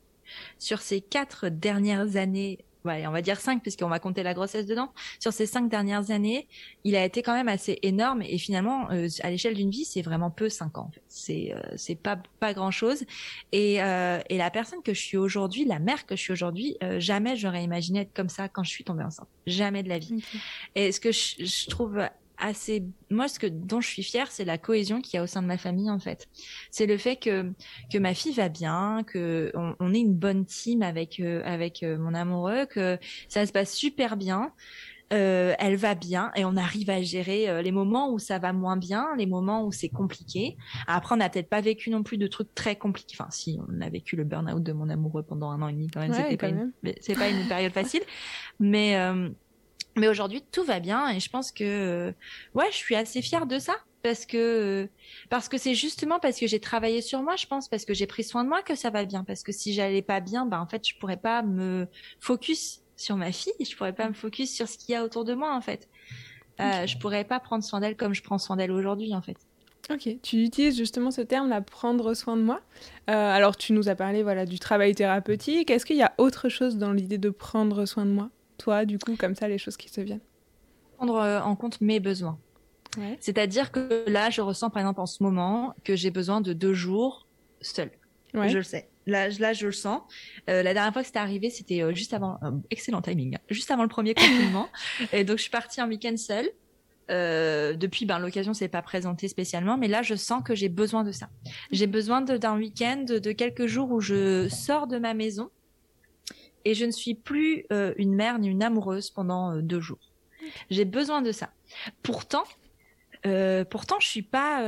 sur ces quatre dernières années, on va dire cinq puisqu'on va compter la grossesse dedans, sur ces cinq dernières années, il a été quand même assez énorme et finalement, euh, à l'échelle d'une vie, c'est vraiment peu cinq ans. C'est euh, c'est pas pas grand chose. Et euh, et la personne que je suis aujourd'hui, la mère que je suis aujourd'hui, jamais j'aurais imaginé être comme ça quand je suis tombée enceinte. Jamais de la vie. Et ce que je, je trouve assez moi ce que dont je suis fière c'est la cohésion qu'il y a au sein de ma famille en fait c'est le fait que que ma fille va bien que on, on est une bonne team avec euh, avec euh, mon amoureux que ça se passe super bien euh, elle va bien et on arrive à gérer euh, les moments où ça va moins bien, les moments où c'est compliqué. Après, on n'a peut-être pas vécu non plus de trucs très compliqués. Enfin, si, on a vécu le burn-out de mon amoureux pendant un an et demi quand même. C'était pas, une... c'est pas une période facile, mais mais aujourd'hui, tout va bien et je pense que euh, ouais, je suis assez fière de ça parce que euh, parce que c'est justement parce que j'ai travaillé sur moi, je pense, parce que j'ai pris soin de moi que ça va bien. Parce que si j'allais pas bien, bah en fait, je pourrais pas me focus sur ma fille, je pourrais pas me focus sur ce qu'il y a autour de moi en fait. Euh, Je pourrais pas prendre soin d'elle comme je prends soin d'elle aujourd'hui en fait. Ok, tu utilises justement ce terme, là, prendre soin de moi. Euh, alors, tu nous as parlé voilà, du travail thérapeutique. Est-ce qu'il y a autre chose dans l'idée de prendre soin de moi? Toi, du coup, comme ça, les choses qui se viennent Prendre euh, en compte mes besoins. C'est-à-dire que là, je ressens, par exemple, en ce moment, que j'ai besoin de deux jours seul. Je le sais. Là, là, je le sens. Euh, la dernière fois que c'était arrivé, c'était euh, juste avant, excellent timing, hein, juste avant le premier confinement. et donc, je suis partie en week-end seule. depuis, ben, l'occasion s'est pas présentée spécialement, mais là, je sens que j'ai besoin de ça. J'ai besoin d'un week-end, de quelques jours où je sors de ma maison et je ne suis plus euh, une mère ni une amoureuse pendant euh, deux jours. J'ai besoin de ça. Pourtant, euh, pourtant, je suis pas,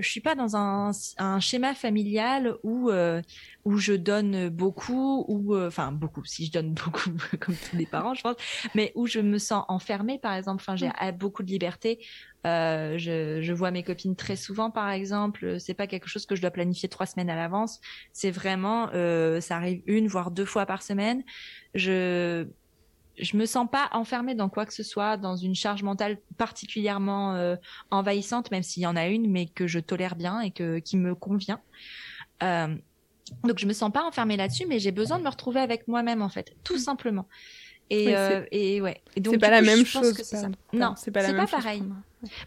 je suis pas dans un, un schéma familial où où je donne beaucoup ou enfin beaucoup. Si je donne beaucoup, comme tous les parents, je pense, mais où je me sens enfermée, par exemple. Enfin, j'ai beaucoup de liberté. Euh, je, je, vois mes copines très souvent, par exemple. C'est pas quelque chose que je dois planifier trois semaines à l'avance. C'est vraiment, euh, ça arrive une voire deux fois par semaine. Je je me sens pas enfermée dans quoi que ce soit, dans une charge mentale particulièrement euh, envahissante, même s'il y en a une, mais que je tolère bien et que qui me convient. Euh, donc je me sens pas enfermée là-dessus, mais j'ai besoin de me retrouver avec moi-même en fait, tout simplement. Et, euh, et ouais. donc c'est pas, la même chose. Ça. Non, c'est pas, la même pas pareil.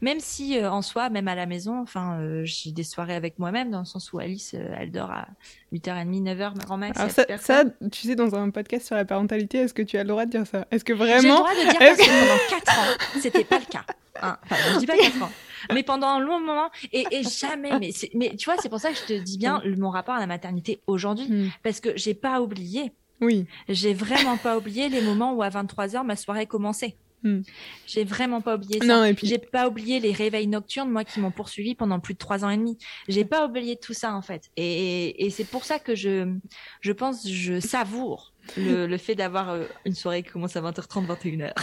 Même si euh, en soi, même à la maison, enfin, euh, j'ai des soirées avec moi-même dans le sens où Alice, euh, elle dort à 8h30, 9h, grand max. Alors ça, ça, tu sais, dans un podcast sur la parentalité, est-ce que tu as le droit de dire ça? Est-ce que vraiment J'ai le droit de dire parce que pendant 4 ans, c'était pas le cas. Hein. Enfin, je dis pas 4 ans. Mais pendant un long moment, et, et jamais, mais, mais tu vois, c'est pour ça que je te dis bien mon rapport à la maternité aujourd'hui, hmm. parce que j'ai pas oublié oui. J'ai vraiment pas oublié les moments où à 23h ma soirée commençait. Hmm. J'ai vraiment pas oublié ça. Non, et puis... J'ai pas oublié les réveils nocturnes, moi, qui m'ont poursuivi pendant plus de trois ans et demi. J'ai pas oublié tout ça, en fait. Et, et c'est pour ça que je, je pense, je savoure le, le fait d'avoir euh, une soirée qui commence à 20h30, 21h.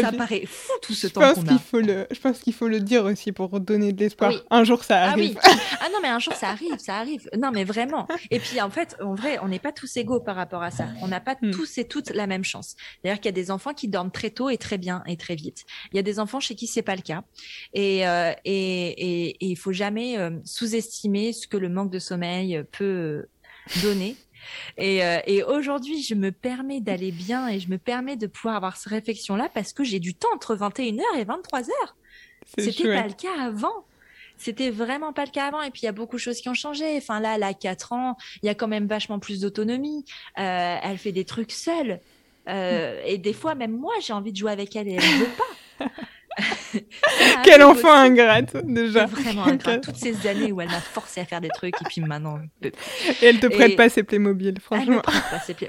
ça paraît fou tout ce temps qu'on a. Faut le, je pense qu'il faut le dire aussi pour donner de l'espoir. Un jour ça arrive. Ah, oui. ah non, mais un jour ça arrive, ça arrive. Non, mais vraiment. Et puis en fait, en vrai, on n'est pas tous égaux par rapport à ça. On n'a pas hmm. tous et toutes la même chance. D'ailleurs, qu'il y a des enfants qui dorment très tôt et très bien et très vite. Il y a des enfants chez qui c'est pas le cas. Et euh, et, et, il faut jamais euh, sous-estimer ce que le manque de sommeil peut donner et, euh, et aujourd'hui, je me permets d'aller bien et je me permets de pouvoir avoir cette réflexion-là parce que j'ai du temps entre 21h et 23h. C'était pas le cas avant. C'était vraiment pas le cas avant. Et puis il y a beaucoup de choses qui ont changé. Enfin là, elle a 4 ans, il y a quand même vachement plus d'autonomie. Euh, elle fait des trucs seule. Euh, et des fois, même moi, j'ai envie de jouer avec elle et elle ne veut pas. Quel enfant ingrate, déjà. Vraiment ingrate. Toutes ces années où elle m'a forcé à faire des trucs et puis maintenant. Et elle te prête pas ses Playmobil, franchement.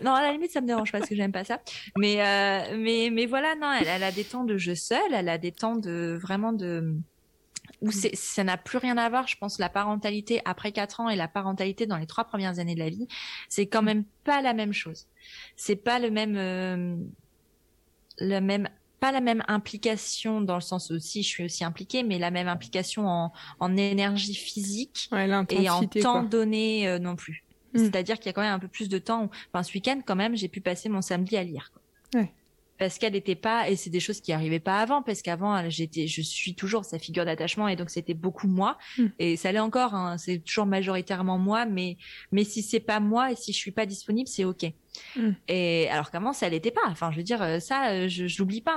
Non, à la limite, ça me dérange pas parce que j'aime pas ça. Mais, euh, mais, mais voilà, non, elle, elle, a des temps de jeu seul, elle a des temps de vraiment de où ça n'a plus rien à voir, je pense, la parentalité après 4 ans et la parentalité dans les trois premières années de la vie, c'est quand même pas la même chose. C'est pas le même, euh, le même, pas la même implication dans le sens aussi, je suis aussi impliquée, mais la même implication en, en énergie physique et en temps donné euh, non plus. Mm. C'est-à-dire qu'il y a quand même un peu plus de temps. Enfin, ce week-end, quand même, j'ai pu passer mon samedi à lire. Quoi. Ouais parce qu'elle n'était pas et c'est des choses qui arrivaient pas avant parce qu'avant j'étais je suis toujours sa figure d'attachement et donc c'était beaucoup moi hmm. et ça l'est encore hein, c'est toujours majoritairement moi mais mais si c'est pas moi et si je suis pas disponible c'est ok hmm. et alors qu'avant ça l'était pas enfin je veux dire ça euh, je j'oublie pas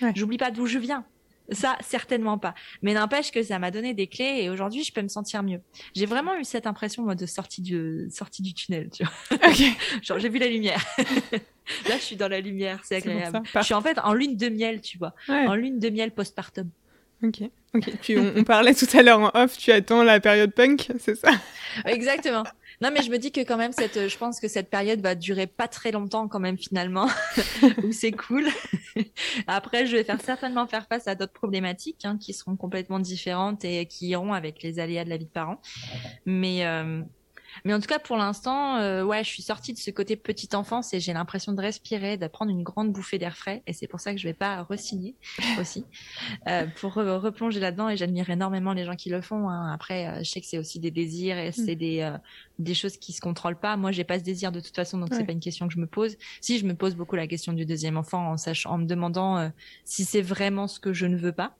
hein. j'oublie pas d'où je viens ça, certainement pas. Mais n'empêche que ça m'a donné des clés et aujourd'hui, je peux me sentir mieux. J'ai vraiment eu cette impression, moi, de sortie du, sortie du tunnel, tu vois. Genre, j'ai vu la lumière. Là, je suis dans la lumière, c'est agréable. je suis en fait en lune de miel, tu vois. En lune de miel postpartum. Ok. Ok. Puis on, on parlait tout à l'heure en off, tu attends la période punk, c'est ça? Exactement. Non, mais je me dis que quand même, cette, je pense que cette période va durer pas très longtemps quand même finalement, où c'est cool. Après, je vais faire certainement faire face à d'autres problématiques hein, qui seront complètement différentes et qui iront avec les aléas de la vie de parents. Mais euh, mais en tout cas, pour l'instant, euh, ouais, je suis sortie de ce côté petite enfance et j'ai l'impression de respirer, d'apprendre une grande bouffée d'air frais. Et c'est pour ça que je vais pas re-signer aussi euh, pour replonger là-dedans. Et j'admire énormément les gens qui le font. Hein. Après, euh, je sais que c'est aussi des désirs et c'est mm. des euh, des choses qui se contrôlent pas. Moi, j'ai pas ce désir de toute façon, donc c'est pas une question que je me pose. Si je me pose beaucoup la question du deuxième enfant en sachant, en me demandant euh, si c'est vraiment ce que je ne veux pas.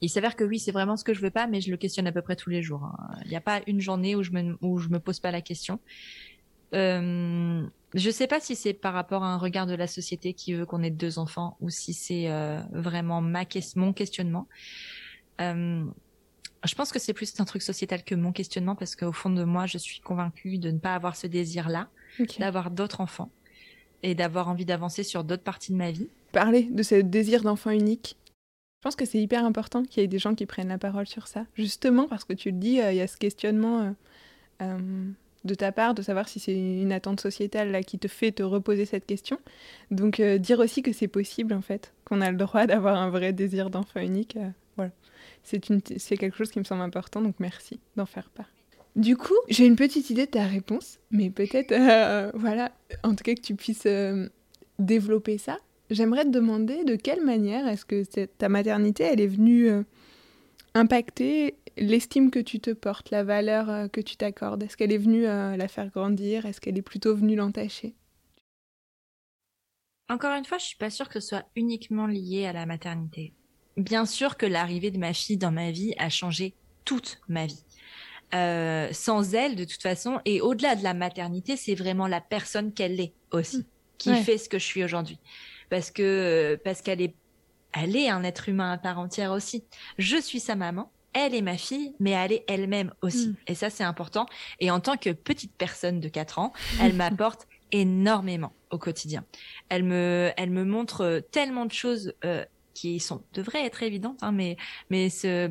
Il s'avère que oui, c'est vraiment ce que je veux pas, mais je le questionne à peu près tous les jours. Hein. Il n'y a pas une journée où je me où je me pose pas la question. Euh, je sais pas si c'est par rapport à un regard de la société qui veut qu'on ait deux enfants ou si c'est euh, vraiment ma mon questionnement. Euh, je pense que c'est plus un truc sociétal que mon questionnement parce qu'au fond de moi, je suis convaincue de ne pas avoir ce désir-là, d'avoir d'autres enfants et d'avoir envie d'avancer sur d'autres parties de ma vie. Parler de ce désir d'enfant unique, je pense que c'est hyper important qu'il y ait des gens qui prennent la parole sur ça. Justement parce que tu le dis, euh, il y a ce questionnement euh, euh, de ta part de savoir si c'est une attente sociétale là, qui te fait te reposer cette question. Donc dire aussi que c'est possible en fait, qu'on a le droit d'avoir un vrai désir d'enfant unique. voilà. C'est, une, c'est quelque chose qui me semble important, donc merci d'en faire part. Du coup, j'ai une petite idée de ta réponse, mais peut-être, voilà, en tout cas que tu puisses développer ça. J'aimerais te demander de quelle manière est-ce que ta maternité, elle est venue euh, impacter l'estime que tu te portes, la valeur euh, que tu t'accordes? Est-ce qu'elle est venue euh, la faire grandir? Est-ce qu'elle est plutôt venue l'entacher? Encore une fois, je suis pas sûre que ce soit uniquement lié à la maternité. Bien sûr que l'arrivée de ma fille dans ma vie a changé toute ma vie. sans elle, de toute façon, et au-delà de la maternité, c'est vraiment la personne qu'elle est aussi, mmh. qui fait ce que je suis aujourd'hui parce que parce qu'elle est elle est un être humain à part entière aussi. Je suis sa maman, elle est ma fille, mais elle est elle-même aussi. Mm. Et ça, c'est important. Et en tant que petite personne de 4 ans, elle m'apporte énormément au quotidien. Elle me, elle me montre tellement de choses euh, qui sont devraient être évidentes, hein, mais mais ce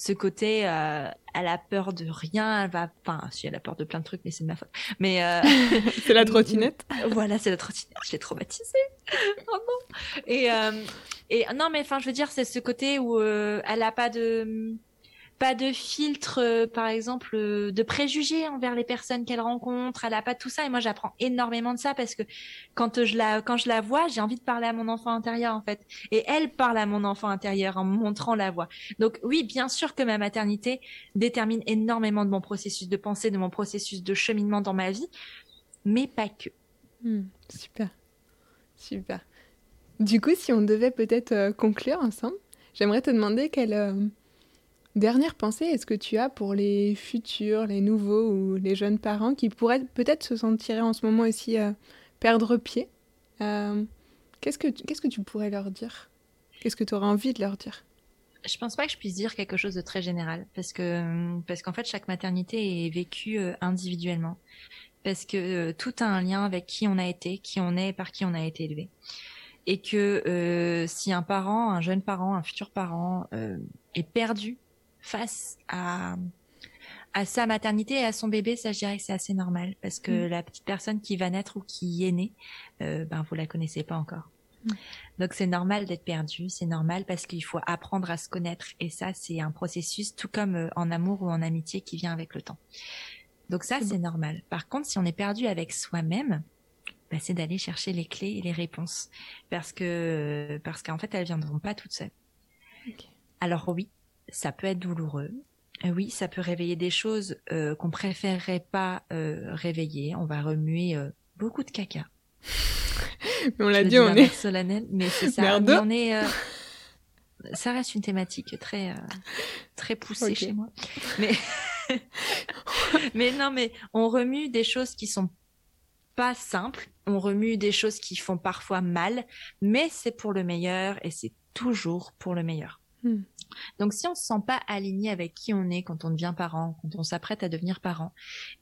ce côté, euh, elle a peur de rien, elle va, enfin, si elle a peur de plein de trucs, mais c'est de ma faute. Mais euh... c'est la trottinette. voilà, c'est la trottinette. Je l'ai traumatisée. oh non. Et euh, et non, mais enfin, je veux dire, c'est ce côté où euh, elle a pas de pas de filtre, euh, par exemple, de préjugés envers les personnes qu'elle rencontre. Elle a pas tout ça. Et moi, j'apprends énormément de ça parce que quand je la, quand je la vois, j'ai envie de parler à mon enfant intérieur, en fait. Et elle parle à mon enfant intérieur en montrant la voie. Donc oui, bien sûr que ma maternité détermine énormément de mon processus de pensée, de mon processus de cheminement dans ma vie, mais pas que. Hmm, super. Super. Du coup, si on devait peut-être euh, conclure ensemble, j'aimerais te demander quelle Dernière pensée, est-ce que tu as pour les futurs, les nouveaux ou les jeunes parents qui pourraient peut-être se sentir en ce moment aussi euh, perdre pied? Euh, qu'est-ce, que, qu'est-ce que tu pourrais leur dire? Qu'est-ce que tu aurais envie de leur dire? Je pense pas que je puisse dire quelque chose de très général parce que parce qu'en fait chaque maternité est vécue euh, individuellement parce que tout a un lien avec qui on a été, qui on est, par qui on a été élevé et que si un parent, un jeune parent, un futur parent est perdu face à à sa maternité et à son bébé, ça je dirais que c'est assez normal parce que mm. la petite personne qui va naître ou qui est née, euh, ben vous la connaissez pas encore. Mm. Donc c'est normal d'être perdu, c'est normal parce qu'il faut apprendre à se connaître et ça c'est un processus tout comme euh, en amour ou en amitié qui vient avec le temps. Donc ça c'est normal. Par contre si on est perdu avec soi-même, bah, c'est d'aller chercher les clés et les réponses parce que parce qu'en fait elles viendront pas toutes seules. Alors oui, ça peut être douloureux. Euh, oui, ça peut réveiller des choses euh, qu'on préférerait pas réveiller. On va remuer beaucoup de caca. mais on l'a dit, on est solennel, mais c'est ça. on est, euh, ça reste une thématique très, euh, très poussée chez moi. Mais, mais non, mais on remue des choses qui sont pas simples. On remue des choses qui font parfois mal, mais c'est pour le meilleur et c'est toujours pour le meilleur. Hmm. Donc si on se sent pas aligné avec qui on est quand on devient parent, quand on s'apprête à devenir parent,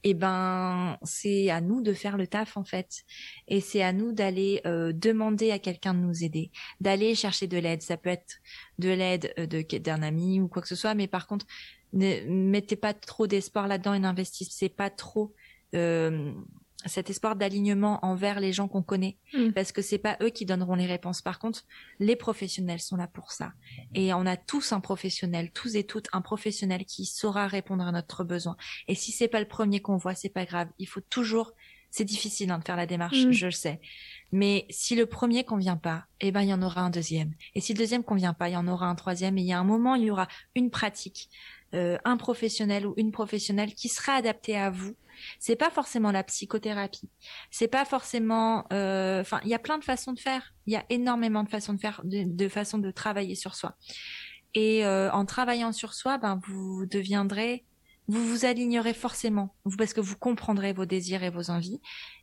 eh ben c'est à nous de faire le taf en fait. Et c'est à nous d'aller euh, demander à quelqu'un de nous aider, d'aller chercher de l'aide. Ça peut être de l'aide euh, de d'un ami ou quoi que ce soit, mais par contre ne mettez pas trop d'espoir là-dedans et n'investissez pas trop euh, cet espoir d'alignement envers les gens qu'on connaît. Mm. parce que c'est pas eux qui donneront les réponses. Par contre les professionnels sont là pour ça. Et on a tous un professionnel tous et toutes un professionnel qui saura répondre à notre besoin. Et si c'est pas le premier qu'on voit c'est pas grave. Il faut toujours c'est difficile hein, de faire la démarche mm. je le sais. Mais si le premier convient pas eh ben il y en aura un deuxième. Et si le deuxième convient pas il y en aura un troisième. Et il y a un moment il y aura une pratique euh, un professionnel ou une professionnelle qui sera adapté à vous c'est pas forcément la psychothérapie. C'est pas forcément. Euh, enfin, il y a plein de façons de faire. Il y a énormément de façons de faire, de, façons de travailler sur soi. Et euh, en travaillant sur soi, ben vous deviendrez, vous vous alignerez forcément, vous parce que vous comprendrez vos désirs et vos envies.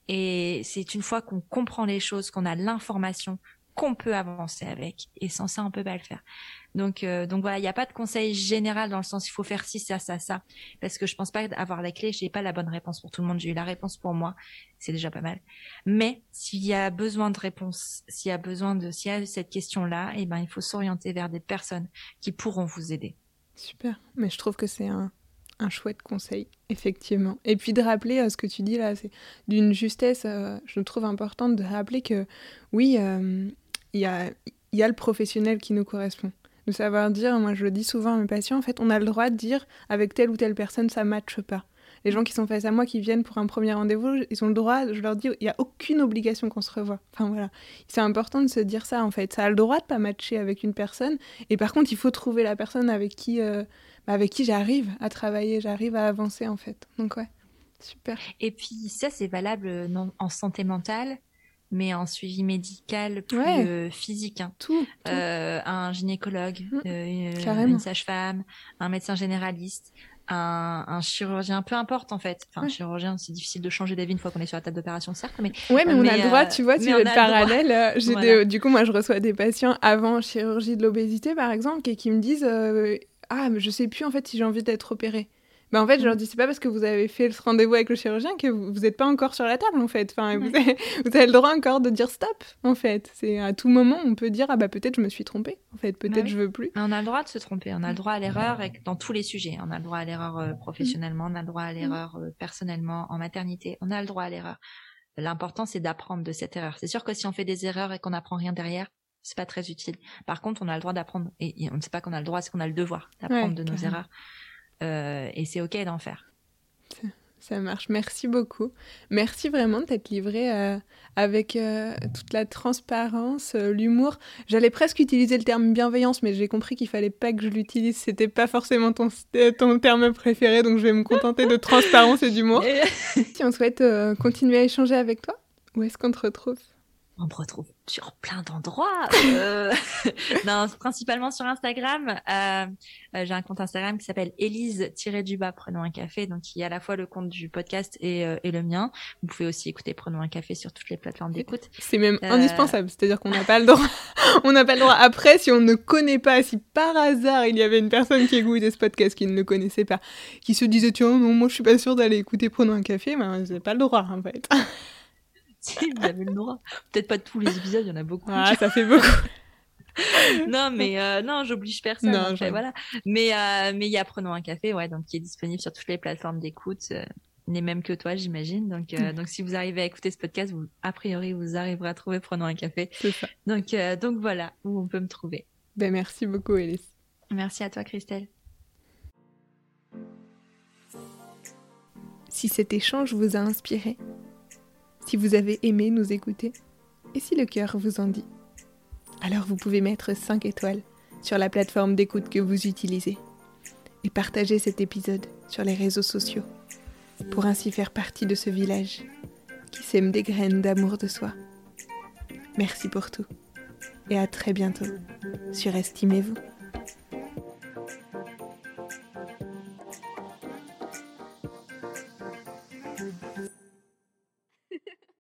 Et c'est une fois qu'on comprend les choses, qu'on a l'information, qu'on peut avancer avec. Et sans ça, on peut pas le faire. Donc, euh, donc voilà, il n'y a pas de conseil général dans le sens il faut faire ci, ça, ça, ça, parce que je pense pas avoir la clé. J'ai pas la bonne réponse pour tout le monde. J'ai eu la réponse pour moi, c'est déjà pas mal. Mais s'il y a besoin de réponse, s'il y a besoin de, s'il y a cette question-là, eh ben il faut s'orienter vers des personnes qui pourront vous aider. Super. Mais je trouve que c'est un, un chouette conseil, effectivement. Et puis de rappeler euh, ce que tu dis là, c'est d'une justesse, euh, je trouve importante de rappeler que oui, il y a, le professionnel qui nous correspond de savoir dire, moi je le dis souvent à mes patients, en fait, on a le droit de dire avec telle ou telle personne ça matche pas. Les gens qui sont face à moi, qui viennent pour un premier rendez-vous, ils ont le droit, je leur dis, il n'y a aucune obligation qu'on se revoie. Enfin voilà, c'est important de se dire ça en fait. Ça a le droit de pas matcher avec une personne, et par contre, il faut trouver la personne avec qui, euh, bah, avec qui j'arrive à travailler, j'arrive à avancer en fait. Donc ouais, super. Et puis ça, c'est valable euh, en santé mentale, mais en suivi médical plus euh, physique. Hein. Tout, euh, un gynécologue, mmh. euh, une sage-femme, un médecin généraliste, un, un, chirurgien, peu importe en fait. Enfin, un chirurgien, c'est difficile de changer d'avis une fois qu'on est sur la table d'opération, certes, mais. Ouais, mais, on a le droit, tu vois, tu veux le parallèle. J'ai du coup, moi, je reçois des patients avant chirurgie de l'obésité, par exemple, et qui me disent Ah, mais je sais plus en fait si j'ai envie d'être opérée. Mais en fait, je leur mm. dis, c'est pas parce que vous avez fait ce rendez-vous avec le chirurgien que vous n'êtes pas encore sur la table, en fait. Enfin, vous, avez, le droit encore de dire stop, en fait. C'est à tout moment, on peut dire, ah bah peut-être je me suis trompée, en fait, peut-être bah je veux plus. on a le droit de se tromper, on a le droit à l'erreur dans tous les sujets. On a le droit à l'erreur euh, professionnellement, on a le droit à mm. l'erreur euh, personnellement, en maternité, on a le droit à l'erreur. L'important, c'est d'apprendre de cette erreur. C'est sûr que si on fait des erreurs et qu'on n'apprend rien derrière, c'est pas très utile. Par contre, on a le droit d'apprendre, et, on ne sait pas qu'on a le droit, c'est qu'on a le devoir d'apprendre de nos erreurs. Et c'est ok d'en faire. Ça marche. Merci beaucoup. Merci vraiment de t'être livré euh, avec euh, toute la transparence, l'humour. J'allais presque utiliser le terme bienveillance, mais j'ai compris qu'il fallait pas que je l'utilise. C'était pas forcément ton, ton terme préféré, donc je vais me contenter de transparence et d'humour. si on souhaite continuer à échanger avec toi, où est-ce qu'on te retrouve? On me retrouve sur plein d'endroits. Euh, non, principalement sur Instagram. Euh, euh, j'ai un compte Instagram qui s'appelle Élise-du-bas Prenons un café, donc qui est à la fois le compte du podcast et, et, le mien. Vous pouvez aussi écouter Prenons un café sur toutes les plateformes d'écoute. C'est même indispensable, c'est-à-dire qu'on n'a pas le droit. on n'a pas le droit. Après, si on ne connaît pas, si par hasard il y avait une personne qui écoutait ce podcast qui ne le connaissait pas, qui se disait tiens non moi je suis pas sûre d'aller écouter Prenons un café, ben j'ai pas le droit en fait. si vous avez le droit. Peut-être pas tous les épisodes, il y en a beaucoup. Ah, ça fait beaucoup. non, mais euh, non, j'oblige personne. Non, voilà. Mais euh, mais il y a Prenons un café, ouais, donc qui est disponible sur toutes les plateformes d'écoute. Euh, les mêmes que toi, j'imagine. Donc, euh, donc, si vous arrivez à écouter ce podcast, vous, a priori, vous arriverez à trouver prenant un café. Ça. Donc, euh, donc voilà où on peut me trouver. Ben, merci beaucoup, Alice. Merci à toi, Christelle. Si cet échange vous a inspiré, si vous avez aimé nous écouter, et si le cœur vous en dit, alors vous pouvez mettre 5 étoiles sur la plateforme d'écoute que vous utilisez et partager cet épisode sur les réseaux sociaux pour ainsi faire partie de ce village qui sème des graines d'amour de soi. Merci pour tout et à très bientôt sur Estimez-vous.